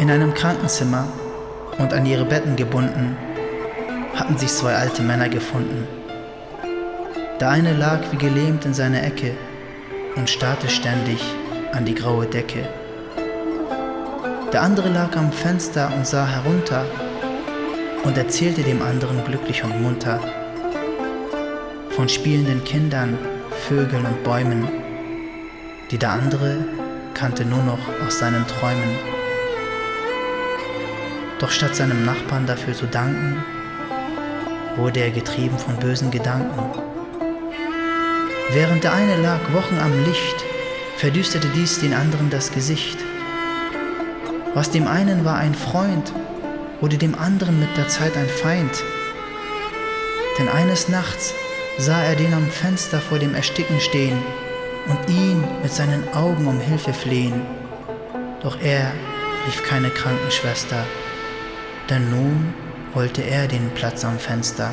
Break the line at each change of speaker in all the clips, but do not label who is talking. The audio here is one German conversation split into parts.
In einem Krankenzimmer und an ihre Betten gebunden, hatten sich zwei alte Männer gefunden. Der eine lag wie gelähmt in seiner Ecke und starrte ständig an die graue Decke. Der andere lag am Fenster und sah herunter und erzählte dem anderen glücklich und munter von spielenden Kindern, Vögeln und Bäumen, die der andere kannte nur noch aus seinen Träumen. Doch statt seinem Nachbarn dafür zu danken, wurde er getrieben von bösen Gedanken. Während der eine lag Wochen am Licht, verdüsterte dies den anderen das Gesicht. Was dem einen war ein Freund, wurde dem anderen mit der Zeit ein Feind. Denn eines Nachts sah er den am Fenster vor dem Ersticken stehen und ihn mit seinen Augen um Hilfe flehen. Doch er rief keine Krankenschwester, denn nun wollte er den Platz am Fenster.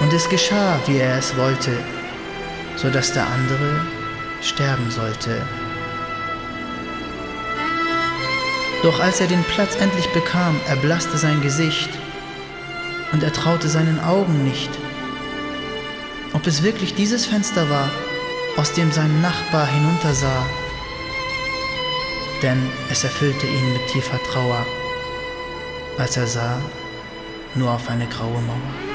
Und es geschah, wie er es wollte, so dass der andere sterben sollte. Doch als er den Platz endlich bekam, erblasste sein Gesicht und er traute seinen Augen nicht. Ob es wirklich dieses Fenster war, aus dem sein Nachbar hinuntersah, denn es erfüllte ihn mit tiefer Trauer, als er sah nur auf eine graue Mauer.